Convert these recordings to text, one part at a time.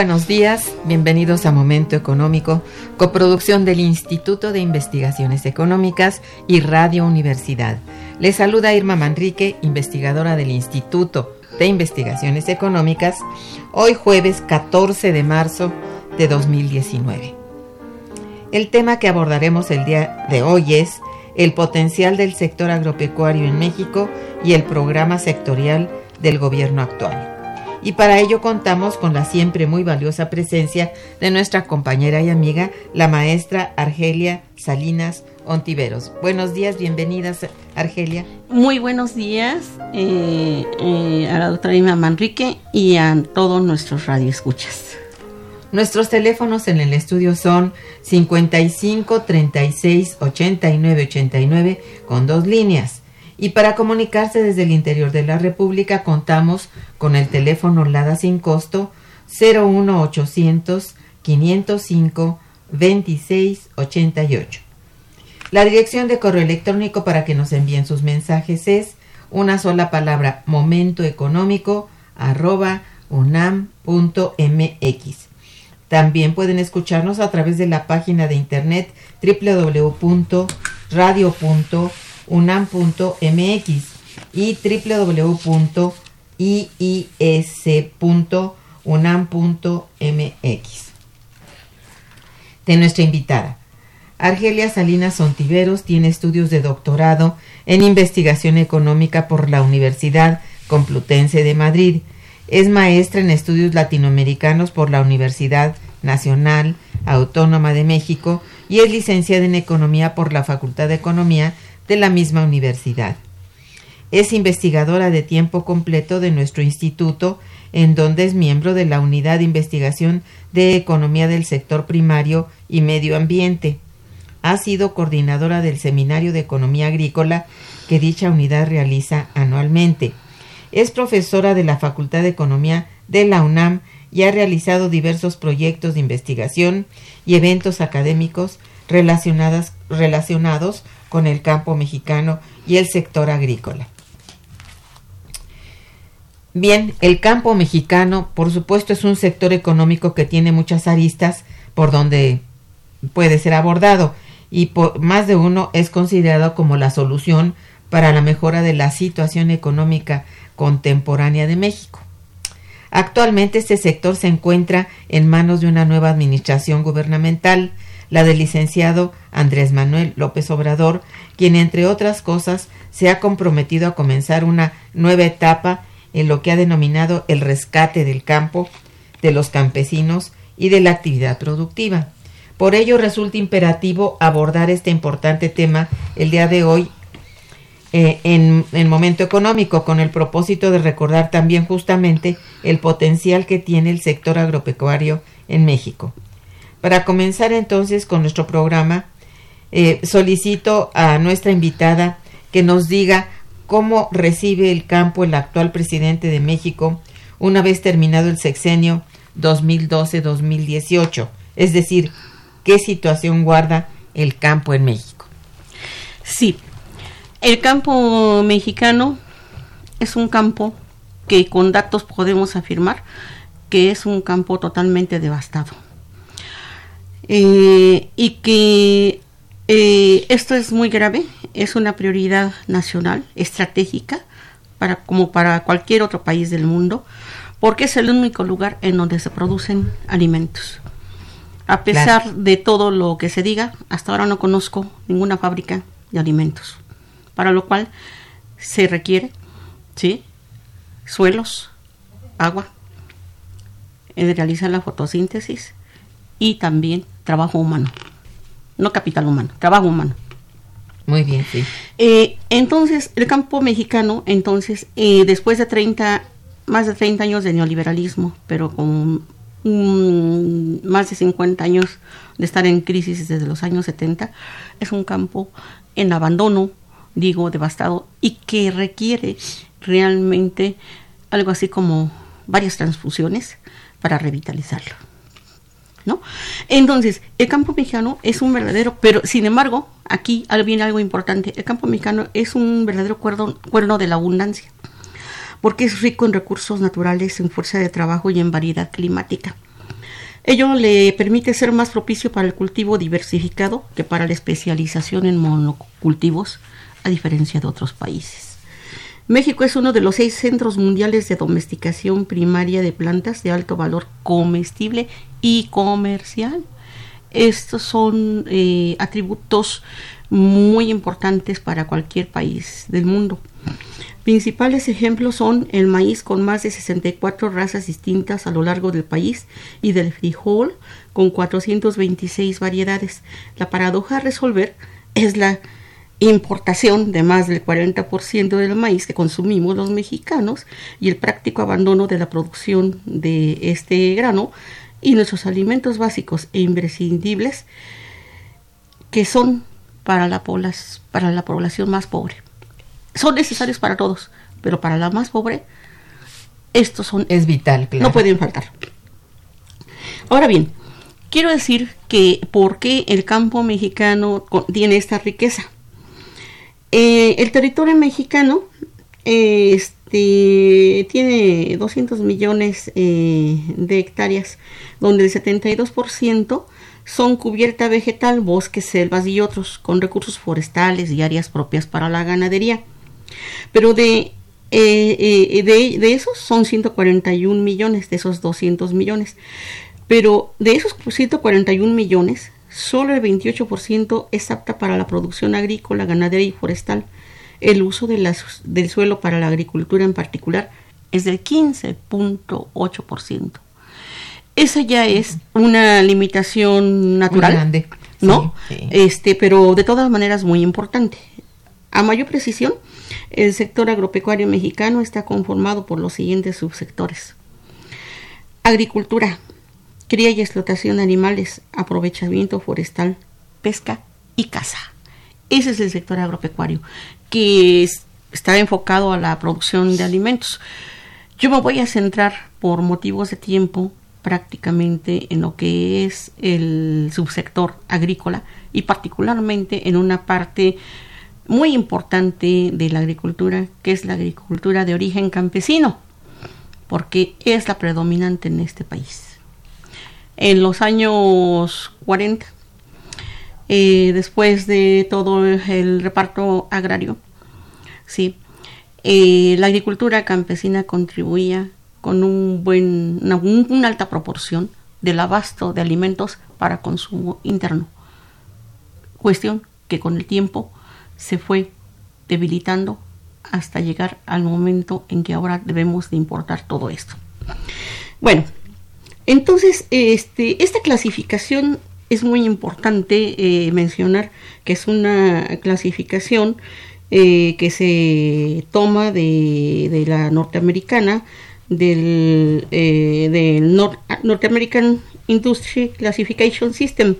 Buenos días, bienvenidos a Momento Económico, coproducción del Instituto de Investigaciones Económicas y Radio Universidad. Les saluda Irma Manrique, investigadora del Instituto de Investigaciones Económicas, hoy jueves 14 de marzo de 2019. El tema que abordaremos el día de hoy es el potencial del sector agropecuario en México y el programa sectorial del gobierno actual y para ello contamos con la siempre muy valiosa presencia de nuestra compañera y amiga, la maestra Argelia Salinas Ontiveros. Buenos días, bienvenidas Argelia. Muy buenos días eh, eh, a la doctora Ima Manrique y a todos nuestros radioescuchas. Nuestros teléfonos en el estudio son 55 36 89 89 con dos líneas y para comunicarse desde el interior de la República contamos con el teléfono LADA sin costo 01800 505 2688. La dirección de correo electrónico para que nos envíen sus mensajes es una sola palabra momentoeconómico arroba unam.mx. También pueden escucharnos a través de la página de internet www.radio.unam unam.mx y www.iis.unam.mx. De nuestra invitada. Argelia Salinas Sontiveros tiene estudios de doctorado en investigación económica por la Universidad Complutense de Madrid. Es maestra en estudios latinoamericanos por la Universidad Nacional Autónoma de México y es licenciada en economía por la Facultad de Economía de la misma universidad. Es investigadora de tiempo completo de nuestro instituto, en donde es miembro de la Unidad de Investigación de Economía del Sector Primario y Medio Ambiente. Ha sido coordinadora del Seminario de Economía Agrícola que dicha unidad realiza anualmente. Es profesora de la Facultad de Economía de la UNAM y ha realizado diversos proyectos de investigación y eventos académicos relacionados con el campo mexicano y el sector agrícola. Bien, el campo mexicano, por supuesto, es un sector económico que tiene muchas aristas por donde puede ser abordado y por más de uno es considerado como la solución para la mejora de la situación económica contemporánea de México. Actualmente este sector se encuentra en manos de una nueva administración gubernamental, la del licenciado Andrés Manuel López Obrador, quien entre otras cosas se ha comprometido a comenzar una nueva etapa en lo que ha denominado el rescate del campo, de los campesinos y de la actividad productiva. Por ello resulta imperativo abordar este importante tema el día de hoy eh, en el momento económico con el propósito de recordar también justamente el potencial que tiene el sector agropecuario en México. Para comenzar entonces con nuestro programa, eh, solicito a nuestra invitada que nos diga cómo recibe el campo el actual presidente de México una vez terminado el sexenio 2012-2018, es decir, qué situación guarda el campo en México. Sí, el campo mexicano es un campo que con datos podemos afirmar que es un campo totalmente devastado. Eh, y que eh, esto es muy grave, es una prioridad nacional, estratégica, para, como para cualquier otro país del mundo, porque es el único lugar en donde se producen alimentos. A pesar de todo lo que se diga, hasta ahora no conozco ninguna fábrica de alimentos para lo cual se requiere ¿sí? suelos, agua, eh, realizar la fotosíntesis y también trabajo humano, no capital humano, trabajo humano. Muy bien, sí. Eh, entonces, el campo mexicano, entonces, eh, después de 30, más de 30 años de neoliberalismo, pero con más de 50 años de estar en crisis desde los años 70, es un campo en abandono, digo, devastado y que requiere realmente algo así como varias transfusiones para revitalizarlo. ¿No? Entonces, el campo mexicano es un verdadero, pero sin embargo, aquí viene algo importante. El campo mexicano es un verdadero cuerno, cuerno de la abundancia, porque es rico en recursos naturales, en fuerza de trabajo y en variedad climática. Ello le permite ser más propicio para el cultivo diversificado que para la especialización en monocultivos a diferencia de otros países. México es uno de los seis centros mundiales de domesticación primaria de plantas de alto valor comestible y comercial. Estos son eh, atributos muy importantes para cualquier país del mundo. Principales ejemplos son el maíz con más de 64 razas distintas a lo largo del país y del frijol con 426 variedades. La paradoja a resolver es la importación de más del 40% del maíz que consumimos los mexicanos y el práctico abandono de la producción de este grano y nuestros alimentos básicos e imprescindibles que son para la, para la población más pobre. Son necesarios para todos, pero para la más pobre estos son es vital, no pueden faltar. Ahora bien, quiero decir que por qué el campo mexicano tiene esta riqueza eh, el territorio mexicano este, tiene 200 millones eh, de hectáreas, donde el 72% son cubierta vegetal, bosques, selvas y otros, con recursos forestales y áreas propias para la ganadería. Pero de, eh, de, de, esos son 141 millones, de esos 200 millones. Pero de esos 141 millones, solo el 28% es apta para la producción agrícola, ganadera y forestal. El uso de las, del suelo para la agricultura en particular es del 15.8%. Esa ya es una limitación natural, grande. ¿no? Este, pero de todas maneras muy importante. A mayor precisión, el sector agropecuario mexicano está conformado por los siguientes subsectores. Agricultura, cría y explotación de animales, aprovechamiento forestal, pesca y caza. Ese es el sector agropecuario que está enfocado a la producción de alimentos. Yo me voy a centrar por motivos de tiempo prácticamente en lo que es el subsector agrícola y particularmente en una parte muy importante de la agricultura, que es la agricultura de origen campesino, porque es la predominante en este país en los años 40, eh, después de todo el reparto agrario, sí, eh, la agricultura campesina contribuía con un buen, una, una alta proporción del abasto de alimentos para consumo interno. Cuestión que con el tiempo se fue debilitando hasta llegar al momento en que ahora debemos de importar todo esto. Bueno, entonces este, esta clasificación es muy importante eh, mencionar que es una clasificación eh, que se toma de, la norteamericana, del, eh, del North American Industry Classification System.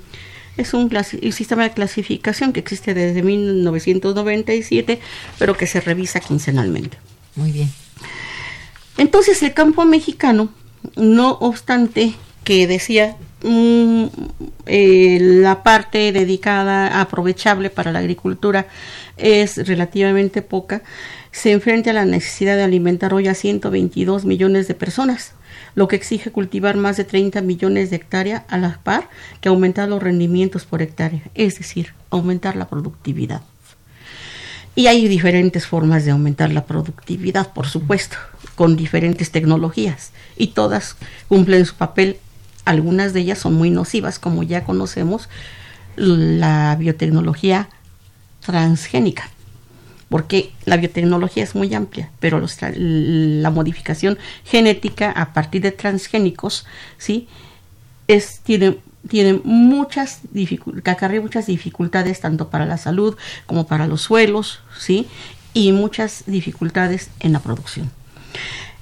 Es un sistema de clasificación que existe desde 1997, pero que se revisa quincenalmente. Muy bien. Entonces el campo mexicano, no obstante que decía eh, la parte dedicada, aprovechable para la agricultura, es relativamente poca, se enfrenta a la necesidad de alimentar hoy a 122 millones de personas, lo que exige cultivar más de 30 millones de hectáreas a la par que aumentar los rendimientos por hectárea, es decir, aumentar la productividad. Y hay diferentes formas de aumentar la productividad, por supuesto, con diferentes tecnologías, y todas cumplen su papel. Algunas de ellas son muy nocivas, como ya conocemos, la biotecnología transgénica, porque la biotecnología es muy amplia, pero la modificación genética a partir de transgénicos, ¿sí? Es, tiene, muchas acarrea muchas dificultades tanto para la salud como para los suelos, ¿sí? Y muchas dificultades en la producción.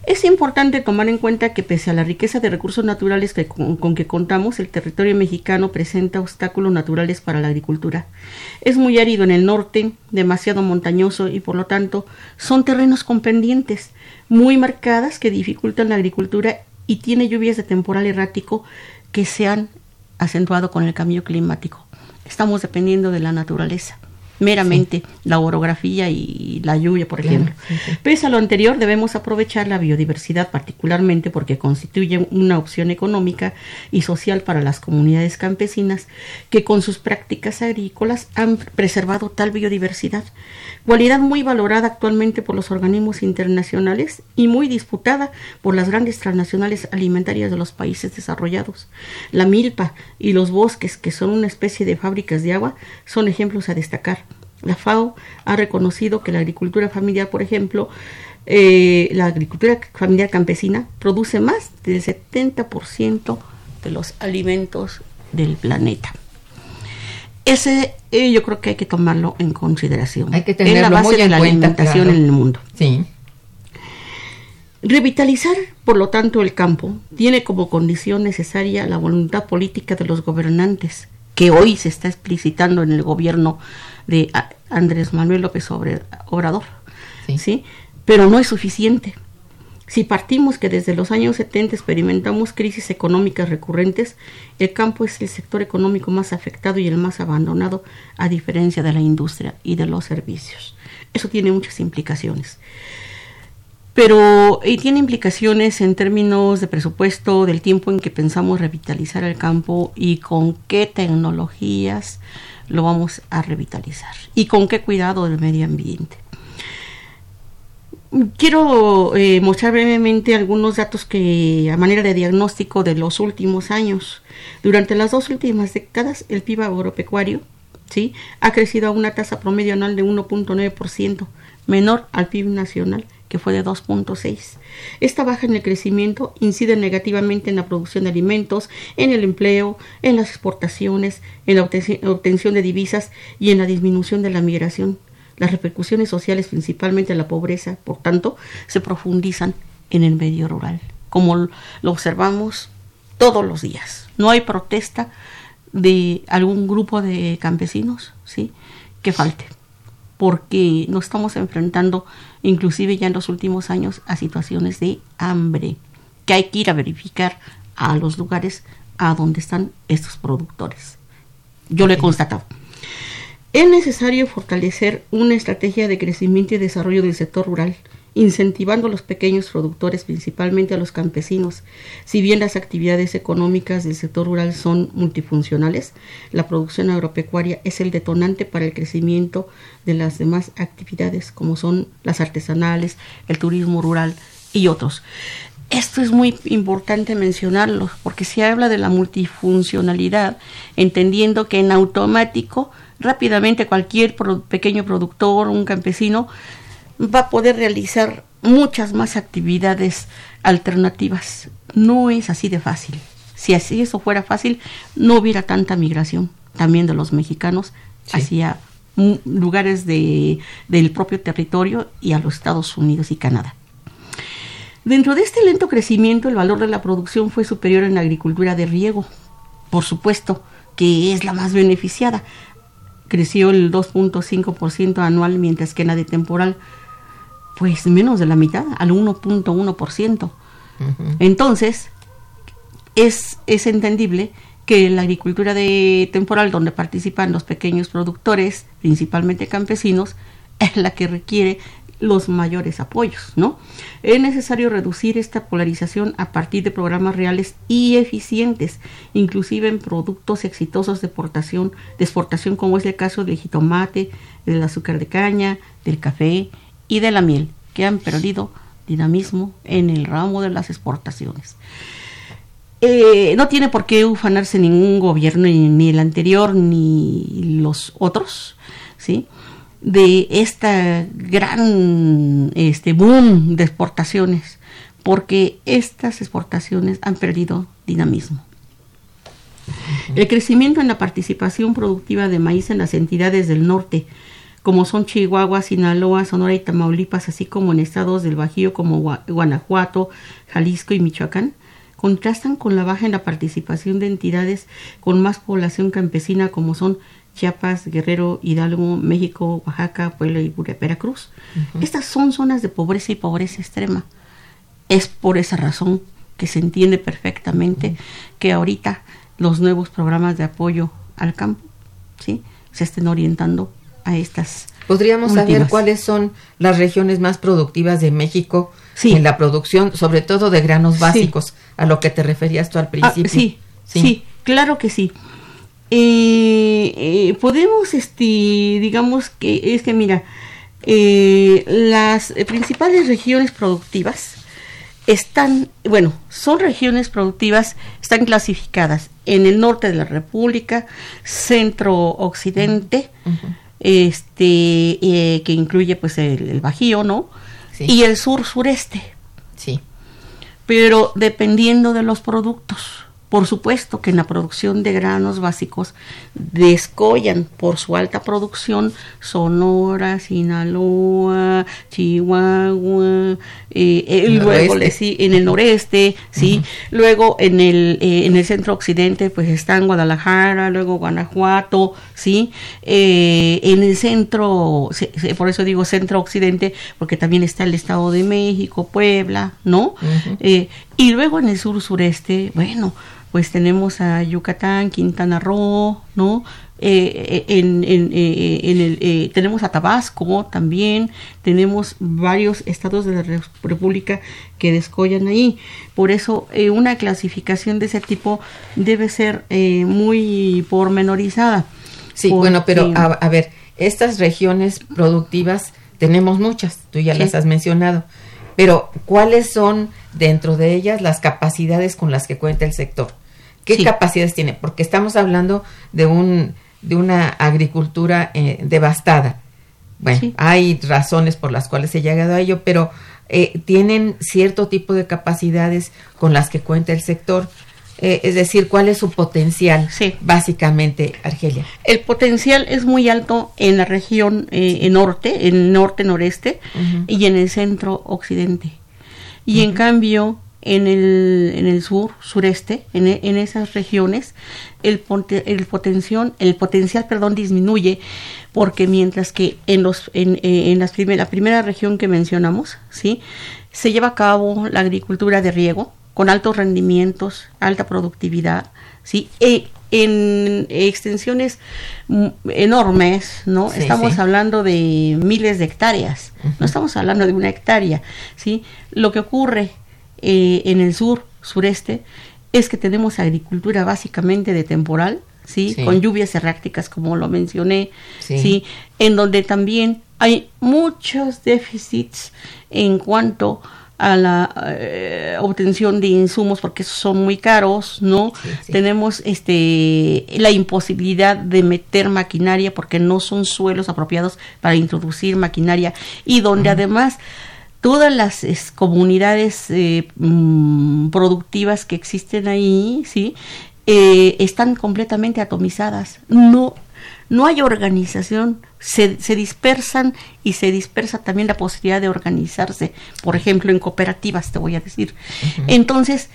Es importante tomar en cuenta que pese a la riqueza de recursos naturales con, que contamos, el territorio mexicano presenta obstáculos naturales para la agricultura. Es muy árido en el norte, demasiado montañoso y por lo tanto son terrenos con pendientes muy marcadas que dificultan la agricultura y tiene lluvias de temporal errático que se han acentuado con el cambio climático. Estamos dependiendo de la naturaleza meramente la orografía y la lluvia, por ejemplo. Pese a lo anterior, debemos aprovechar la biodiversidad particularmente porque constituye una opción económica y social para las comunidades campesinas que con sus prácticas agrícolas han preservado tal biodiversidad, cualidad muy valorada actualmente por los organismos internacionales y muy disputada por las grandes transnacionales alimentarias de los países desarrollados. La milpa y los bosques, que son una especie de fábricas de agua, son ejemplos a destacar. La FAO ha reconocido que la agricultura familiar, por ejemplo, eh, la agricultura familiar campesina produce más del 70% de los alimentos del planeta. Ese eh, yo creo que hay que tomarlo en consideración. Hay que tenerlo la base muy en de la cuenta, alimentación claro. en el mundo. Sí. Revitalizar, por lo tanto, el campo tiene como condición necesaria la voluntad política de los gobernantes, que hoy se está explicitando en el gobierno de Andrés Manuel López Obrador. Sí. ¿sí? Pero no es suficiente. Si partimos que desde los años 70 experimentamos crisis económicas recurrentes, el campo es el sector económico más afectado y el más abandonado, a diferencia de la industria y de los servicios. Eso tiene muchas implicaciones. Pero y tiene implicaciones en términos de presupuesto, del tiempo en que pensamos revitalizar el campo y con qué tecnologías lo vamos a revitalizar y con qué cuidado del medio ambiente. Quiero eh, mostrar brevemente algunos datos que a manera de diagnóstico de los últimos años. Durante las dos últimas décadas, el PIB agropecuario ¿sí? ha crecido a una tasa promedio anual de 1.9%, menor al PIB nacional, que fue de 2.6. Esta baja en el crecimiento incide negativamente en la producción de alimentos, en el empleo, en las exportaciones, en la obtenci- obtención de divisas y en la disminución de la migración. Las repercusiones sociales, principalmente la pobreza, por tanto, se profundizan en el medio rural, como lo observamos todos los días. No hay protesta de algún grupo de campesinos, ¿sí? Que falte, porque nos estamos enfrentando, inclusive ya en los últimos años, a situaciones de hambre, que hay que ir a verificar a los lugares a donde están estos productores. Yo lo he constatado. Es necesario fortalecer una estrategia de crecimiento y desarrollo del sector rural, incentivando a los pequeños productores, principalmente a los campesinos. Si bien las actividades económicas del sector rural son multifuncionales, la producción agropecuaria es el detonante para el crecimiento de las demás actividades, como son las artesanales, el turismo rural y otros. Esto es muy importante mencionarlo porque se habla de la multifuncionalidad, entendiendo que en automático rápidamente cualquier pequeño productor, un campesino, va a poder realizar muchas más actividades alternativas. No es así de fácil. Si así eso fuera fácil, no hubiera tanta migración también de los mexicanos hacia lugares de, del propio territorio y a los Estados Unidos y Canadá. Dentro de este lento crecimiento, el valor de la producción fue superior en la agricultura de riego, por supuesto, que es la más beneficiada. Creció el 2.5% anual, mientras que en la de temporal, pues menos de la mitad, al 1.1%. Entonces, es, es entendible que la agricultura de temporal, donde participan los pequeños productores, principalmente campesinos, es la que requiere los mayores apoyos, ¿no? Es necesario reducir esta polarización a partir de programas reales y eficientes, inclusive en productos exitosos de exportación, de exportación como es el caso del jitomate, del azúcar de caña, del café y de la miel, que han perdido dinamismo en el ramo de las exportaciones. Eh, no tiene por qué ufanarse ningún gobierno, ni, el anterior, ni los otros, ¿sí? De esta gran este boom de exportaciones, porque estas exportaciones han perdido dinamismo. El crecimiento en la participación productiva de maíz en las entidades del norte, como son Chihuahua, Sinaloa, Sonora y Tamaulipas, así como en estados del Bajío como Guanajuato, Jalisco y Michoacán, contrastan con la baja en la participación de entidades con más población campesina como son Chiapas, Guerrero, Hidalgo, México, Oaxaca, Puebla y Veracruz. Estas son zonas de pobreza y pobreza extrema. Es por esa razón que se entiende perfectamente que ahorita los nuevos programas de apoyo al campo ¿sí? se estén orientando a estas. ¿Podríamos saber cuáles son las regiones más productivas de México en la producción, sobre todo de granos básicos, a lo que te referías tú al ah, principio. sí, sí, claro que sí. Eh, eh, podemos, este, digamos que es que mira, eh, las principales regiones productivas están, bueno, son regiones productivas, están clasificadas en el norte de la República, centro occidente, este, que incluye pues el, el Bajío, ¿no? y el sur sureste. Sí. Pero dependiendo de los productos. Por supuesto que en la producción de granos básicos descollan por su alta producción Sonora, Sinaloa, Chihuahua, eh, luego en el noreste, sí, luego en el eh, en el centro occidente pues están Guadalajara, luego Guanajuato, sí, eh, en el centro, por eso digo centro occidente porque también está el Estado de México, Puebla, ¿no? y luego en el sur sureste, bueno pues tenemos a Yucatán, Quintana Roo, ¿no? Eh, eh, en, eh, en, el, tenemos a Tabasco también, tenemos varios estados de la República que descollan ahí. Por eso una clasificación de ese tipo debe ser muy pormenorizada. Sí, bueno, pero a, ver, estas regiones productivas tenemos muchas, tú ya las has mencionado, pero ¿cuáles son dentro de ellas las capacidades con las que cuenta el sector. ¿Qué capacidades tiene? Porque estamos hablando de un de una agricultura eh, devastada. Bueno, hay razones por las cuales se ha llegado a ello, pero eh, tienen cierto tipo de capacidades con las que cuenta el sector. Eh, es decir, ¿cuál es su potencial? Sí. Básicamente, Argelia. El potencial es muy alto en la región norte, en norte-noreste y en el centro-occidente. Y en cambio, en el, en el sur, sureste, en, en esas regiones, el, el, potencial, el potencial perdón, disminuye, porque mientras que en, los, en, eh, en las la primera región que mencionamos, ¿sí? se lleva a cabo la agricultura de riego, con altos rendimientos, alta productividad, ¿sí? E, en extensiones enormes, ¿no? estamos hablando de miles de hectáreas, no estamos hablando de una hectárea, ¿sí? Lo que ocurre eh, en el sur, sureste, es que tenemos agricultura básicamente de temporal, ¿sí? Con lluvias erráticas, como lo mencioné, sí. En donde también hay muchos déficits en cuanto a la eh, obtención de insumos porque son muy caros, ¿no? Sí, sí. Tenemos este la imposibilidad de meter maquinaria porque no son suelos apropiados para introducir maquinaria y donde además todas las es, comunidades eh, mm, productivas que existen ahí, sí, eh, están completamente atomizadas. No no hay organización, se, se, dispersan y se dispersa también la posibilidad de organizarse, por ejemplo, en cooperativas, te voy a decir. Uh -huh. Entonces,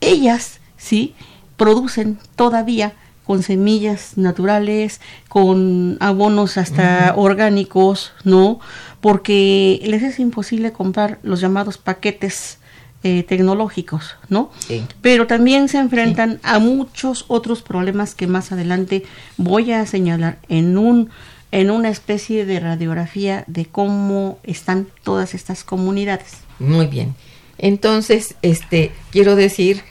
ellas, sí, producen todavía con semillas naturales, con abonos hasta uh -huh. orgánicos, ¿no? Porque les es imposible comprar los llamados paquetes eh, tecnológicos, ¿no? Sí. Pero también se enfrentan sí. a muchos otros problemas que más adelante voy a señalar en un en una especie de radiografía de cómo están todas estas comunidades. Muy bien. Entonces, este quiero decir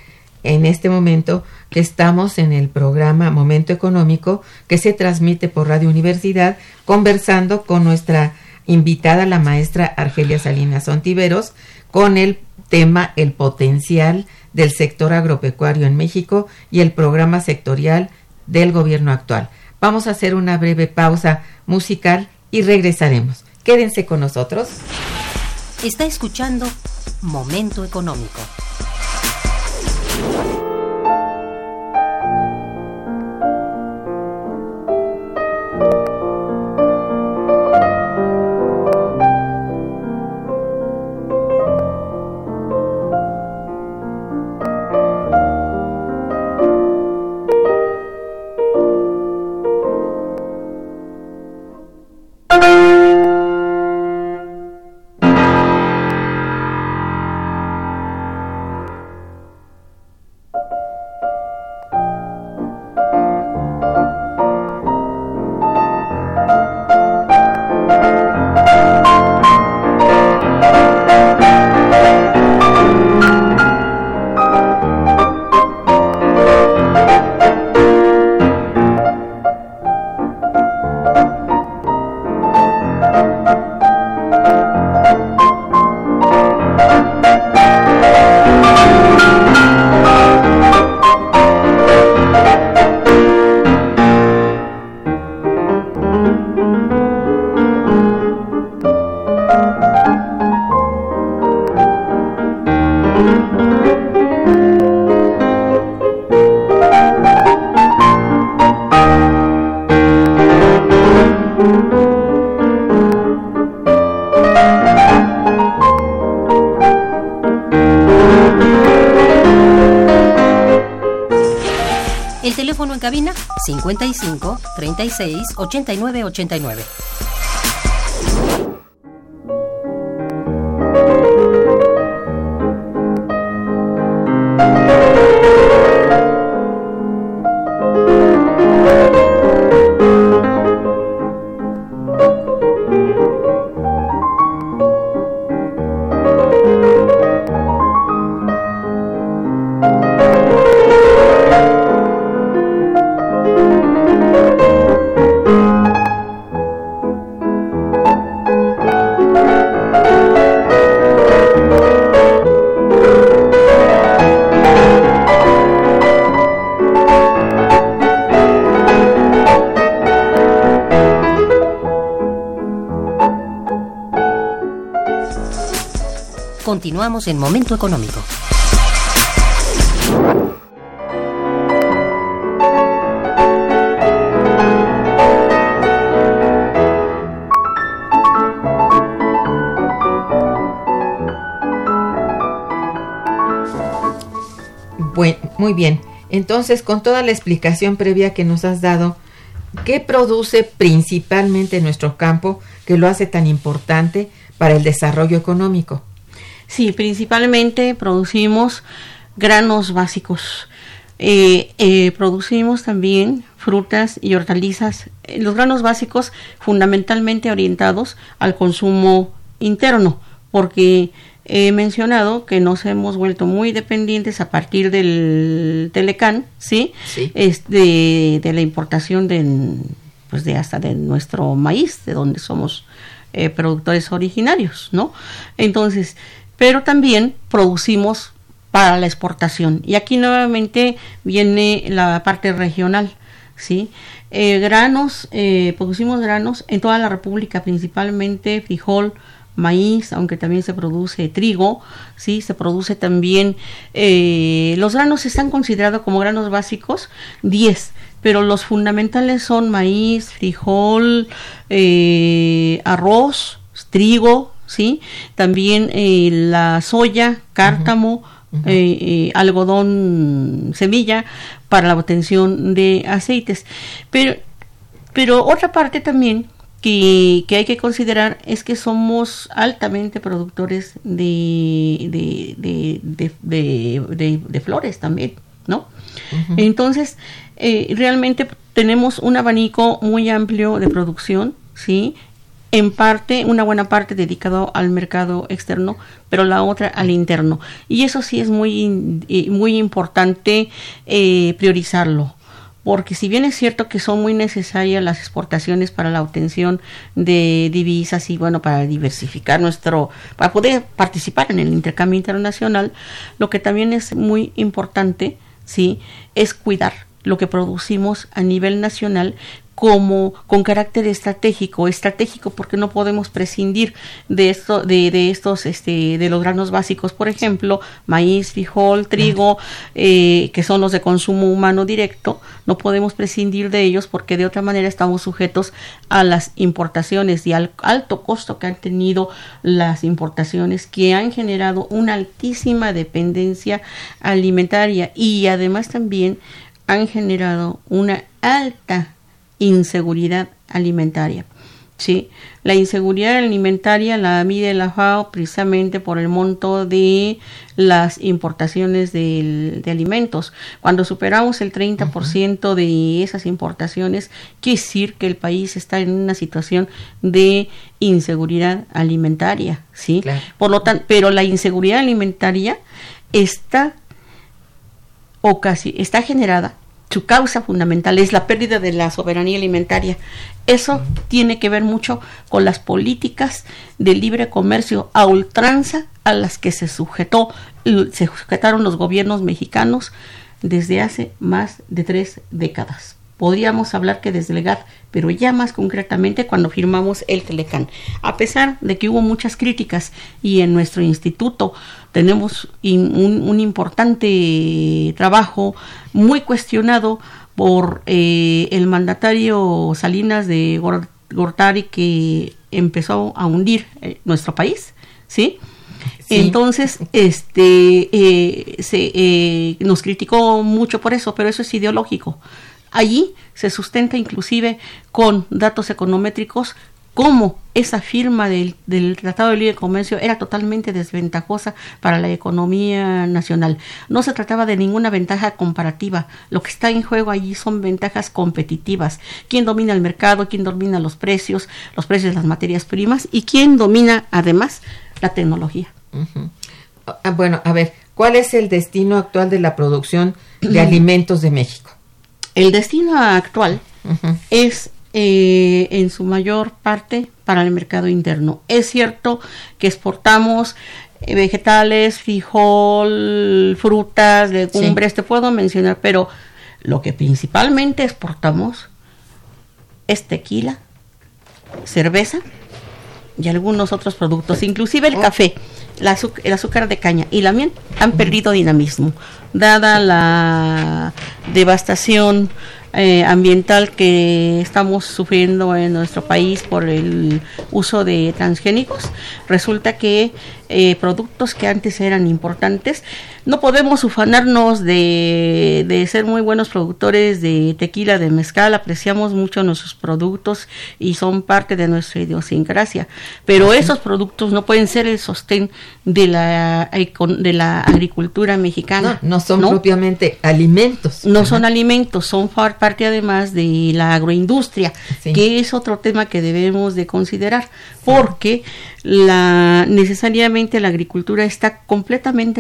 en este momento estamos en el programa Momento Económico que se transmite por Radio Universidad conversando con nuestra invitada la maestra Argelia Salinas Ontiveros con el tema el potencial del sector agropecuario en México y el programa sectorial del gobierno actual. Vamos a hacer una breve pausa musical y regresaremos. Quédense con nosotros. Está escuchando Momento Económico. 36 89 89. Continuamos en Momento Económico. Muy bien. Entonces, con toda la explicación previa que nos has dado, ¿qué produce principalmente nuestro campo que lo hace tan importante para el desarrollo económico? Sí, principalmente producimos granos básicos. Eh, eh, producimos también frutas y hortalizas. Los granos básicos fundamentalmente orientados al consumo interno, porque he mencionado que nos hemos vuelto muy dependientes a partir del Telecán, ¿sí? sí. Es de, de, la importación de, pues de hasta de nuestro maíz, de donde somos eh, productores originarios, ¿no? Entonces, pero también producimos para la exportación. Y aquí nuevamente viene la parte regional, ¿sí? Eh, granos, eh, producimos granos en toda la República, principalmente frijol, maíz, aunque también se produce trigo, sí, se produce también, eh, los granos están considerados como granos básicos, 10, pero los fundamentales son maíz, frijol, arroz, trigo, sí, también la soya, cártamo, eh, eh, algodón semilla para la obtención de aceites. Pero, pero otra parte también que, que, hay que considerar es que somos altamente productores de, de, de, de flores también, ¿no? Entonces, eh, realmente tenemos un abanico muy amplio de producción, ¿sí? En parte, una buena parte dedicado al mercado externo, pero la otra al interno. Y eso sí es muy, eh, muy importante eh, priorizarlo porque si bien es cierto que son muy necesarias las exportaciones para la obtención de divisas y bueno, para diversificar nuestro, para poder participar en el intercambio internacional, lo que también es muy importante, sí, es cuidar lo que producimos a nivel nacional, como con carácter estratégico, estratégico porque no podemos prescindir de esto, de, de estos, este, de los granos básicos, por ejemplo, maíz, frijol, trigo, eh, que son los de consumo humano directo, no podemos prescindir de ellos porque de otra manera estamos sujetos a las importaciones y al alto costo que han tenido las importaciones que han generado una altísima dependencia alimentaria y además también han generado una alta inseguridad alimentaria. ¿sí? La inseguridad alimentaria la mide la FAO precisamente por el monto de las importaciones de, alimentos. Cuando superamos el 30% de esas importaciones, quiere decir que el país está en una situación de inseguridad alimentaria, ¿sí? Por lo tanto, pero la inseguridad alimentaria está o casi está generada su causa fundamental es la pérdida de la soberanía alimentaria. Eso tiene que ver mucho con las políticas de libre comercio a ultranza a las que se sujetó, se sujetaron los gobiernos mexicanos desde hace más de tres décadas. Podríamos hablar que desde el pero ya más concretamente cuando firmamos el Telecán. A pesar de que hubo muchas críticas y en nuestro instituto tenemos un, importante trabajo muy cuestionado por eh, el mandatario Salinas de Gortari que empezó a hundir eh, nuestro país, ¿sí? Entonces, este, eh, se, nos criticó mucho por eso, pero eso es ideológico. Allí se sustenta inclusive con datos econométricos cómo esa firma del, Tratado de Libre Comercio era totalmente desventajosa para la economía nacional. No se trataba de ninguna ventaja comparativa. Lo que está en juego allí son ventajas competitivas. ¿Quién domina el mercado? ¿Quién domina los precios? Los precios de las materias primas. ¿Y quién domina además la tecnología? Ah, bueno, a ver, ¿cuál es el destino actual de la producción de alimentos de México? El destino actual es eh, en su mayor parte para el mercado interno. Es cierto que exportamos eh, vegetales, frijol, frutas, legumbres, te puedo mencionar, pero lo que principalmente exportamos es tequila, cerveza y algunos otros productos, inclusive el oh. café, el azúcar de caña y la miel han perdido dinamismo, dada la devastación eh, ambiental que estamos sufriendo en nuestro país por el uso de transgénicos, resulta que eh, productos que antes eran importantes. No podemos ufanarnos de, de, ser muy buenos productores de tequila, de mezcal, apreciamos mucho nuestros productos y son parte de nuestra idiosincrasia, pero esos productos no pueden ser el sostén de la, de la agricultura mexicana. No, son propiamente alimentos. No son alimentos, son parte además de la agroindustria, que es otro tema que debemos de considerar, porque la necesariamente la agricultura está completamente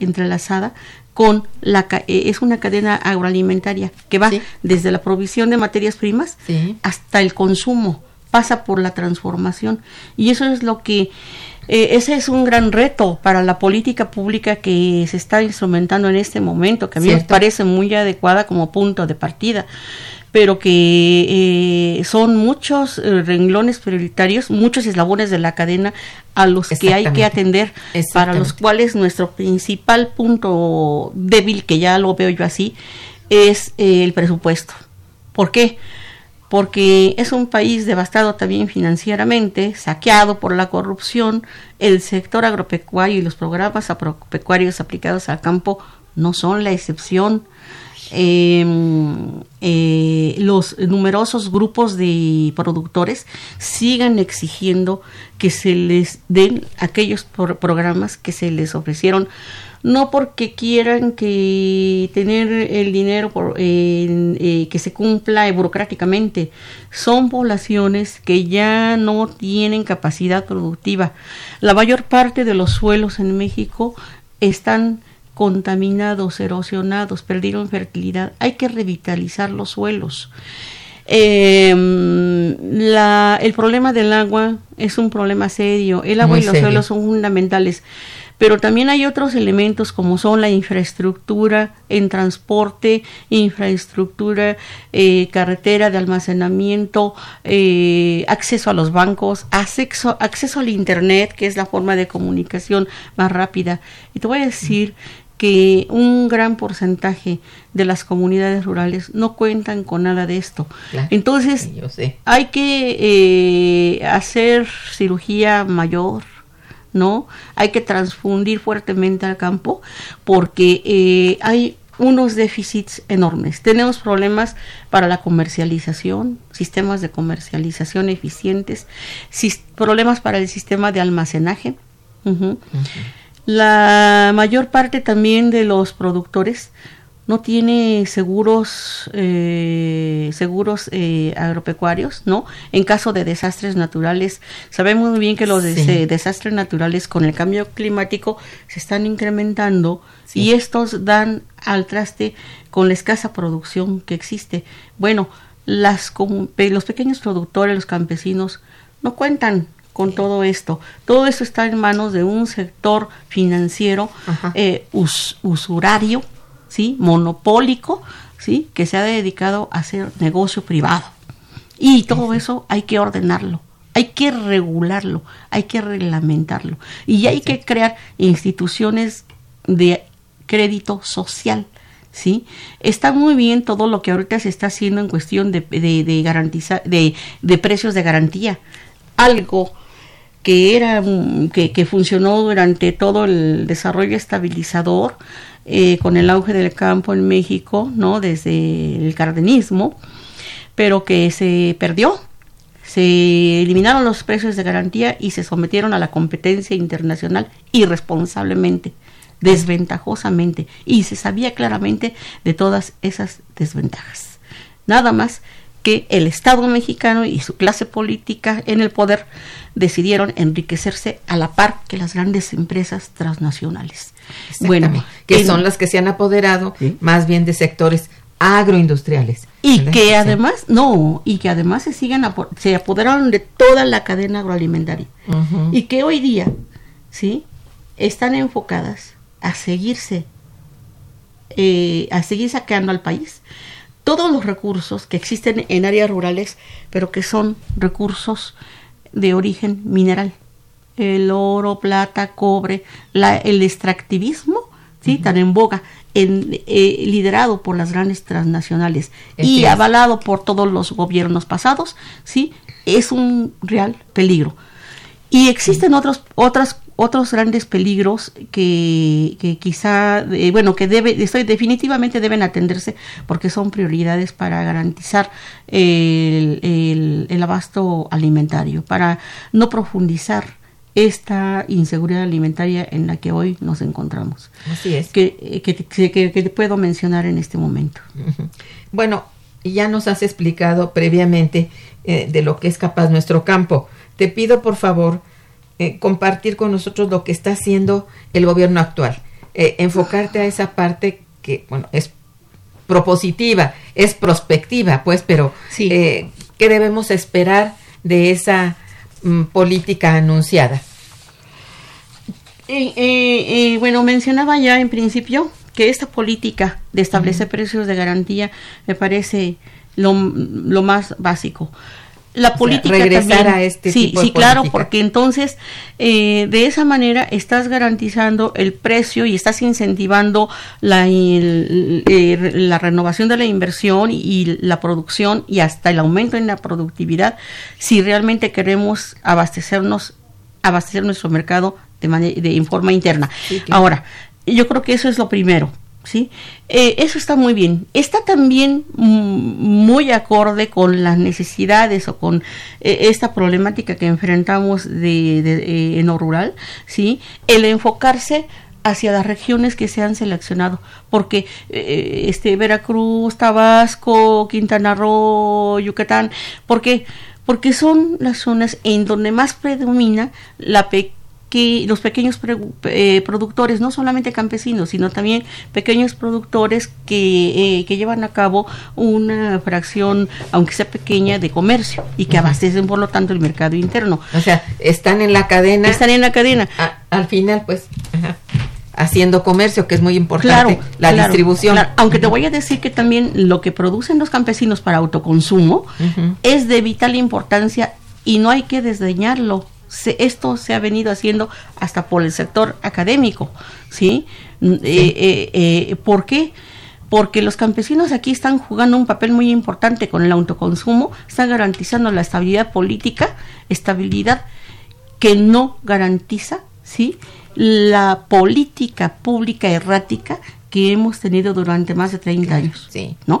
entrelazada con la eh, es una cadena agroalimentaria que va desde la provisión de materias primas hasta el consumo, pasa por la transformación. Y eso es lo que eh, ese es un gran reto para la política pública que se está instrumentando en este momento, que a mí me parece muy adecuada como punto de partida, pero que eh, son muchos eh, renglones prioritarios, muchos eslabones de la cadena a los que hay que atender, para los cuales nuestro principal punto débil, que ya lo veo yo así, es eh, el presupuesto. ¿Por qué? porque es un país devastado también financieramente, saqueado por la corrupción, el sector agropecuario y los programas agropecuarios aplicados al campo no son la excepción. Eh, eh, los numerosos grupos de productores sigan exigiendo que se les den aquellos pro- programas que se les ofrecieron no porque quieran que tener el dinero eh, que se cumpla burocráticamente. Son poblaciones que ya no tienen capacidad productiva. La mayor parte de los suelos en México están contaminados, erosionados, perdieron fertilidad. Hay que revitalizar los suelos. Eh, la- el problema del agua es un problema serio. El agua Muy y los serio. suelos son fundamentales. Pero también hay otros elementos como son la infraestructura en transporte, infraestructura, eh, carretera de almacenamiento, eh, acceso a los bancos, acceso, acceso al Internet, que es la forma de comunicación más rápida. Y te voy a decir que un gran porcentaje de las comunidades rurales no cuentan con nada de esto. Claro. Entonces, Sí, yo sé. hay que eh, hacer cirugía mayor, ¿no? Hay que transfundir fuertemente al campo porque eh, hay unos déficits enormes. Tenemos problemas para la comercialización, sistemas de comercialización eficientes, problemas para el sistema de almacenaje. La mayor parte también de los productores no tiene seguros eh, seguros eh, agropecuarios, ¿no? En caso de desastres naturales, sabemos muy bien que los Sí. desastres naturales con el cambio climático se están incrementando y estos dan al traste con la escasa producción que existe. Bueno, las los pequeños productores, los campesinos, no cuentan con todo esto. Todo esto está en manos de un sector financiero eh, us- usurario, ¿sí? monopólico, ¿sí? que se ha dedicado a hacer negocio privado. Y todo eso hay que ordenarlo, hay que regularlo, hay que reglamentarlo. Y hay que crear instituciones de crédito social. ¿Sí? Está muy bien todo lo que ahorita se está haciendo en cuestión de, de, de garantizar, de, de precios de garantía. Algo que era mm, que, funcionó durante todo el desarrollo estabilizador eh, con el auge del campo en México, ¿no? Desde el cardenismo, pero que se perdió. Se eliminaron los precios de garantía y se sometieron a la competencia internacional irresponsablemente, desventajosamente, y se sabía claramente de todas esas desventajas. Nada más que el Estado mexicano y su clase política en el poder decidieron enriquecerse a la par que las grandes empresas transnacionales. Bueno, que en- son las que se han apoderado Sí. más bien de sectores agroindustriales. y ¿verdad? que además, no, y que además se siguen apo- se apoderaron de toda la cadena agroalimentaria. Y que hoy día, ¿sí? Están enfocadas a seguirse, eh, a seguir saqueando al país todos los recursos que existen en áreas rurales, pero que son recursos de origen mineral. El oro, plata, cobre, la- el extractivismo, ¿sí? Tan en boga, en, eh, liderado por las grandes transnacionales y avalado por todos los gobiernos pasados, ¿sí? Es un real peligro. Y existen otros, otras, otros grandes peligros que, que quizá, eh, bueno, que debe, estoy, definitivamente deben atenderse porque son prioridades para garantizar el, el- el abasto alimentario, para no profundizar esta inseguridad alimentaria en la que hoy nos encontramos, Así es. que, que, que- que- puedo mencionar en este momento. Bueno, ya nos has explicado previamente eh, de lo que es capaz nuestro campo. Te pido, por favor, eh, compartir con nosotros lo que está haciendo el gobierno actual. Eh, enfocarte a esa parte que, bueno, es propositiva, es prospectiva, pues, pero Sí. eh, ¿qué debemos esperar de esa mm, política anunciada? Bueno, mencionaba ya en principio que esta política de establecer precios de garantía me parece lo, lo más básico. La O sea, política regresar también- a este sí, tipo de sí, claro, porque entonces eh, de esa manera estás garantizando el precio y estás incentivando la, el- eh, la renovación de la inversión y la producción y hasta el aumento en la productividad si realmente queremos abastecernos abastecer nuestro mercado de, de en forma interna. Sí, claro. Ahora, yo creo que eso es lo primero, ¿sí? Eh, eso está muy bien. Está también mm, muy acorde con las necesidades o con eh, esta problemática que enfrentamos de, eh, en lo rural, ¿sí? El enfocarse hacia las regiones que se han seleccionado, porque este Veracruz, Tabasco, Quintana Roo, Yucatán, ¿por qué? Porque son las zonas en donde más predomina la pe- que los pequeños pre- eh, productores, no solamente campesinos, sino también pequeños productores que, eh, que llevan a cabo una fracción, aunque sea pequeña, de comercio y que abastecen, por lo tanto, el mercado interno. O sea, están en la cadena. Están en la cadena. a- al final, pues, ajá, haciendo comercio, que es muy importante, Claro, la claro, distribución. claro. Aunque te voy a decir que también lo que producen los campesinos para autoconsumo es de vital importancia y no hay que desdeñarlo. Se- esto se ha venido haciendo hasta por el sector académico, ¿sí? Mm, eh, eh, eh, ¿Por qué? Porque los campesinos aquí están jugando un papel muy importante con el autoconsumo, están garantizando la estabilidad política, estabilidad que no garantiza ¿sí? la política pública errática que hemos tenido durante más de 30 años. Sí. ¿no?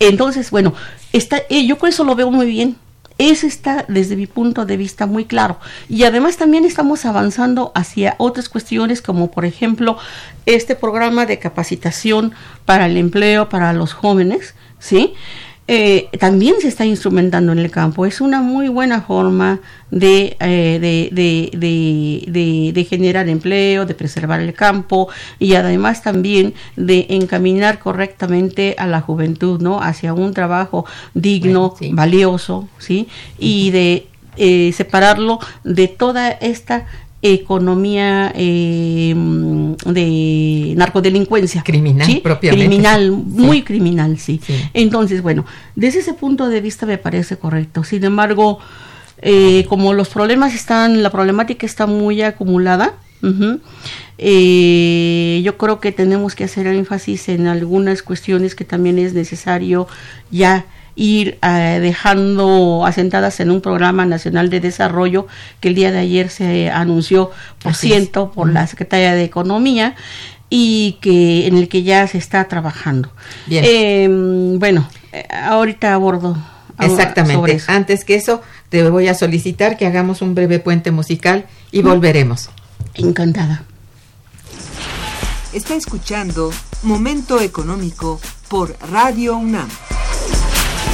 Entonces, bueno, está, eh, yo por eso lo veo muy bien. Eso está desde mi punto de vista muy claro. Y además también estamos avanzando hacia otras cuestiones como por ejemplo este programa de capacitación para el empleo para los jóvenes, ¿sí? Eh, también se está instrumentando en el campo. Es una muy buena forma de, eh, de, de, de, generar empleo, de preservar el campo y además también de encaminar correctamente a la juventud, ¿no? Hacia un trabajo digno, Bueno, sí. valioso, ¿sí? Y de eh, separarlo de toda esta economía eh, de narcodelincuencia. Criminal, ¿sí? propiamente. Criminal, muy criminal, sí. Sí. Entonces, bueno, desde ese punto de vista me parece correcto. Sin embargo, eh, como los problemas están, la problemática está muy acumulada, eh, yo creo que tenemos que hacer énfasis en algunas cuestiones que también es necesario ya ir eh, dejando asentadas en un programa nacional de desarrollo que el día de ayer se anunció por Así es. ciento por la Secretaría de Economía y que en el que ya se está trabajando. Bien. Eh, bueno, ahorita abordo Exactamente. sobre eso. Antes que eso, te voy a solicitar que hagamos un breve puente musical y volveremos. Encantada. Está escuchando Momento Económico por Radio UNAM.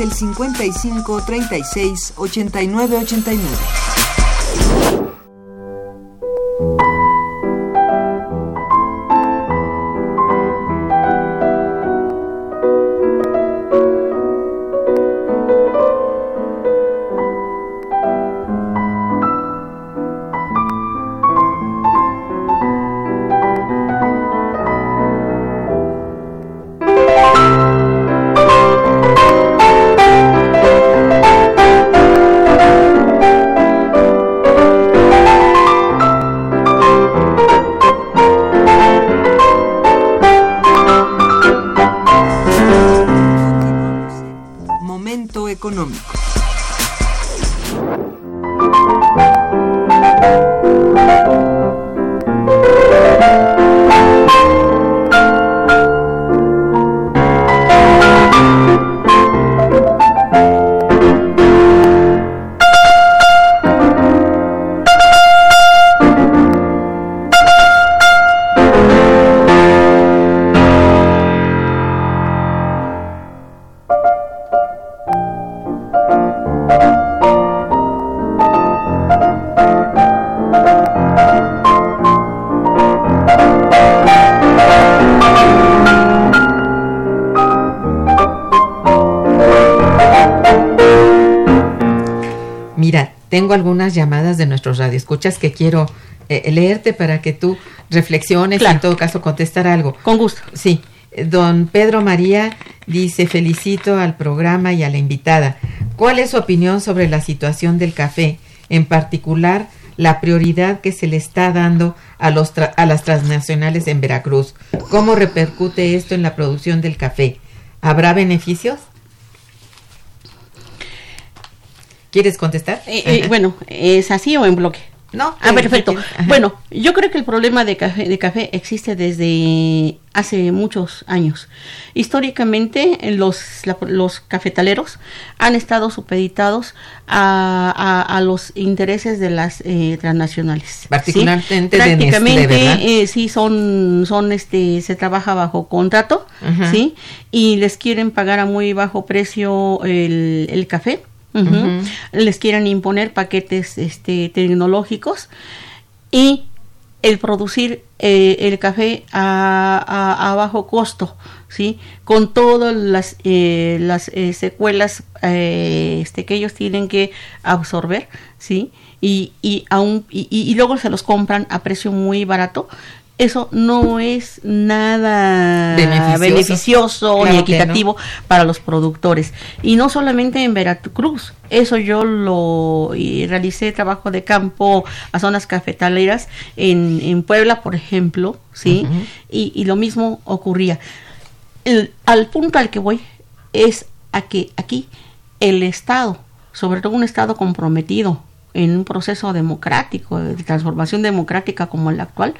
el 55 36 89 89. Tengo algunas llamadas de nuestros radioescuchas que quiero eh, leerte para que tú reflexiones y en todo caso contestar algo. Con gusto. Sí, eh, don Pedro María dice felicito al programa y a la invitada. ¿Cuál es su opinión sobre la situación del café, en particular la prioridad que se le está dando a, los tra- a las transnacionales en Veracruz? ¿Cómo repercute esto en la producción del café? ¿Habrá beneficios? ¿Quieres contestar? Eh, eh, bueno, ¿es así o en bloque? no. Ah, perfecto. Bueno, yo creo que el problema de café, de café existe desde hace muchos años. Históricamente, eh, los, la- los cafetaleros han estado supeditados a, a- a los intereses de las eh, transnacionales. ¿sí? Particularmente de Nestlé, Prácticamente, eh, sí, son, son, este, se trabaja bajo contrato, Ajá. ¿sí? Y les quieren pagar a muy bajo precio el, el café. Les quieren imponer paquetes este, tecnológicos y el producir eh, el café a, bajo costo, ¿sí? Con todas las, eh, las eh, secuelas este, que ellos tienen que absorber, ¿sí? Y, y- y luego se los compran a precio muy barato. Eso no es nada Beneficioso. beneficioso, Claro ni no. equitativo para los productores. Y no solamente en Veracruz, eso yo lo y realicé trabajo de campo a zonas cafetaleras en, en Puebla, por ejemplo, ¿sí? Y, y lo mismo ocurría. El- al punto al que voy es a que aquí el Estado, sobre todo un Estado comprometido en un proceso democrático, de transformación democrática como el actual,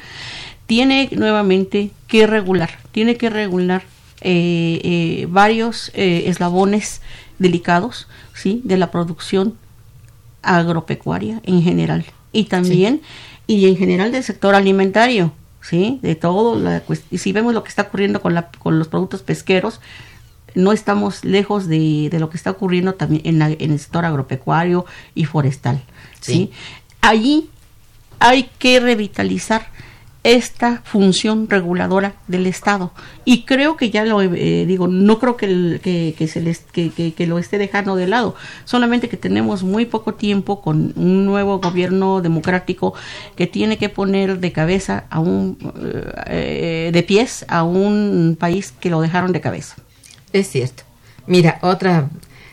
tiene nuevamente que regular, tiene que regular eh, eh, varios eh, eslabones delicados, ¿sí? De la producción agropecuaria en general y también y en general del sector alimentario, ¿sí? De todo la y si vemos lo que está ocurriendo con la con los productos pesqueros, no estamos lejos de, de lo que está ocurriendo también en, la- en el sector agropecuario y forestal, ¿sí? Sí. Allí hay que revitalizar esta función reguladora del Estado. Y creo que ya lo eh, digo, no creo que, el- que, que se les, que, que- lo esté dejando de lado, solamente que tenemos muy poco tiempo con un nuevo gobierno democrático que tiene que poner de cabeza a un, eh, de pies a un país que lo dejaron de cabeza. Es cierto. Mira, otra,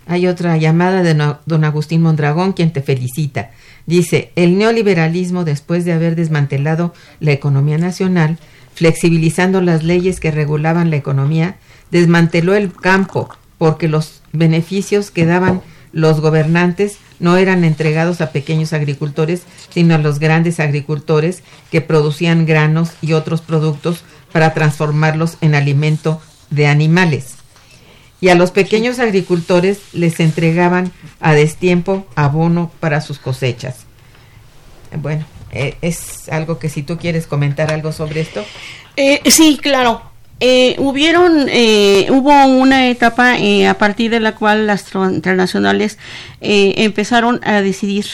hay otra llamada de don Agustín Mondragón, quien te felicita. Dice, el neoliberalismo, después de haber desmantelado la economía nacional, flexibilizando las leyes que regulaban la economía, desmanteló el campo, porque los beneficios que daban los gobernantes no eran entregados a pequeños agricultores, sino a los grandes agricultores que producían granos y otros productos para transformarlos en alimento de animales y a los pequeños agricultores les entregaban a destiempo abono para sus cosechas. Bueno, eh, es algo que si tú quieres comentar algo sobre esto. Eh, sí, claro. Eh, hubieron, eh, hubo una etapa eh, a partir de la cual las tran- transnacionales eh, empezaron a decidir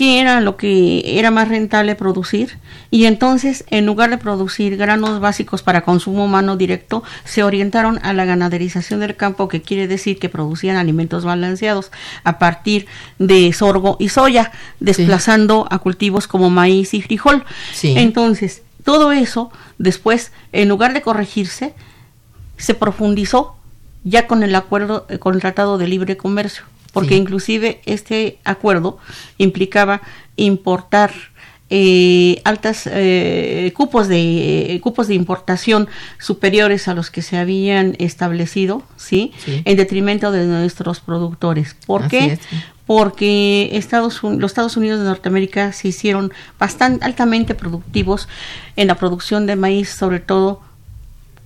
qué era lo que era más rentable producir. Y entonces en lugar de producir granos básicos para consumo humano directo se orientaron a la ganaderización del campo que quiere decir que producían alimentos balanceados a partir de sorgo y soya desplazando a cultivos como maíz y frijol. Sí. entonces todo eso después en lugar de corregirse se profundizó ya con el acuerdo eh, con el tratado de libre comercio porque Sí. inclusive este acuerdo implicaba importar eh, altas eh, cupos de eh, cupos de importación superiores a los que se habían establecido, ¿sí? Sí. En detrimento de nuestros productores. ¿Por Así qué? es, sí. Porque Estados los Estados Unidos de Norteamérica se hicieron bastante altamente productivos en la producción de maíz, sobre todo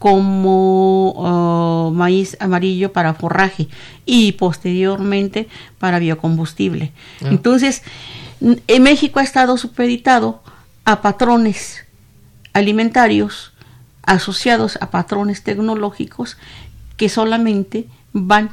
como uh, maíz amarillo para forraje y posteriormente para biocombustible. Ah. Entonces, en México ha estado supeditado a patrones alimentarios asociados a patrones tecnológicos que solamente van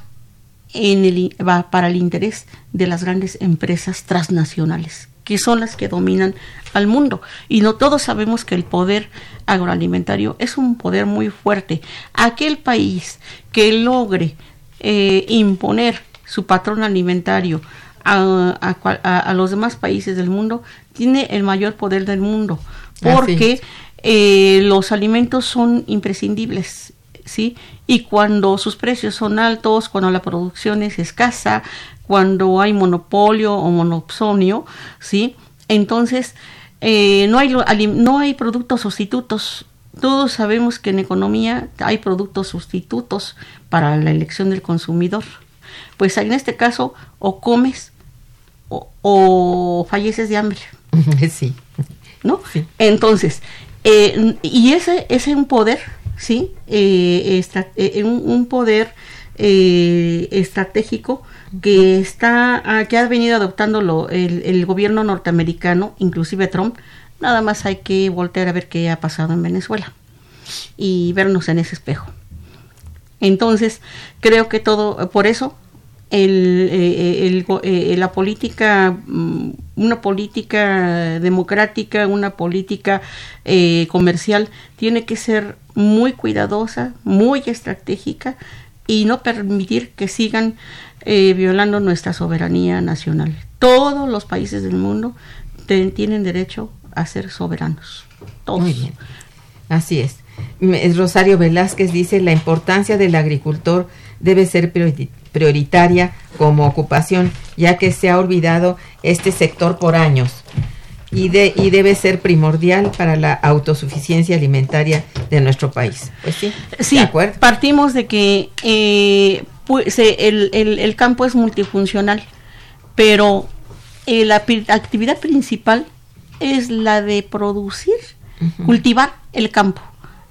en el, i- va para el interés de las grandes empresas transnacionales, que son las que dominan al mundo. Y no todos sabemos que el poder agroalimentario es un poder muy fuerte. Aquel país que logre eh, imponer su patrón alimentario a, a cual- a- a los demás países del mundo tiene el mayor poder del mundo, porque eh, los alimentos son imprescindibles, ¿sí? Y cuando sus precios son altos, cuando la producción es escasa, cuando hay monopolio o monopsonio, ¿sí? Entonces, eh, no, hay, no hay productos sustitutos. Todos sabemos que en economía hay productos sustitutos para la elección del consumidor. Pues en este caso, o comes o, o falleces de hambre. sí. ¿no? Sí. Entonces, eh, y ese es un poder, ¿sí? Eh, estra- eh, un, un poder eh, estratégico que está, ah, que ha venido adoptando lo- el, el gobierno norteamericano, inclusive Trump. Nada más hay que voltear a ver qué ha pasado en Venezuela y vernos en ese espejo. Entonces, creo que todo, por eso, el, eh, el go- eh, la política, mm, una política democrática, una política eh, comercial, tiene que ser muy cuidadosa, muy estratégica y no permitir que sigan eh, violando nuestra soberanía nacional. Todos los países del mundo tienen derecho a ser soberanos. Todos. Así es. Rosario Velázquez dice, la importancia del agricultor debe ser priori- prioritaria como ocupación, ya que se ha olvidado este sector por años y, de, y debe ser primordial para la autosuficiencia alimentaria de nuestro país. Pues sí, Sí, de acuerdo. partimos de que eh, pu- se- el, el- el campo es multifuncional, pero eh, la actividad principal es la de producir, cultivar el campo.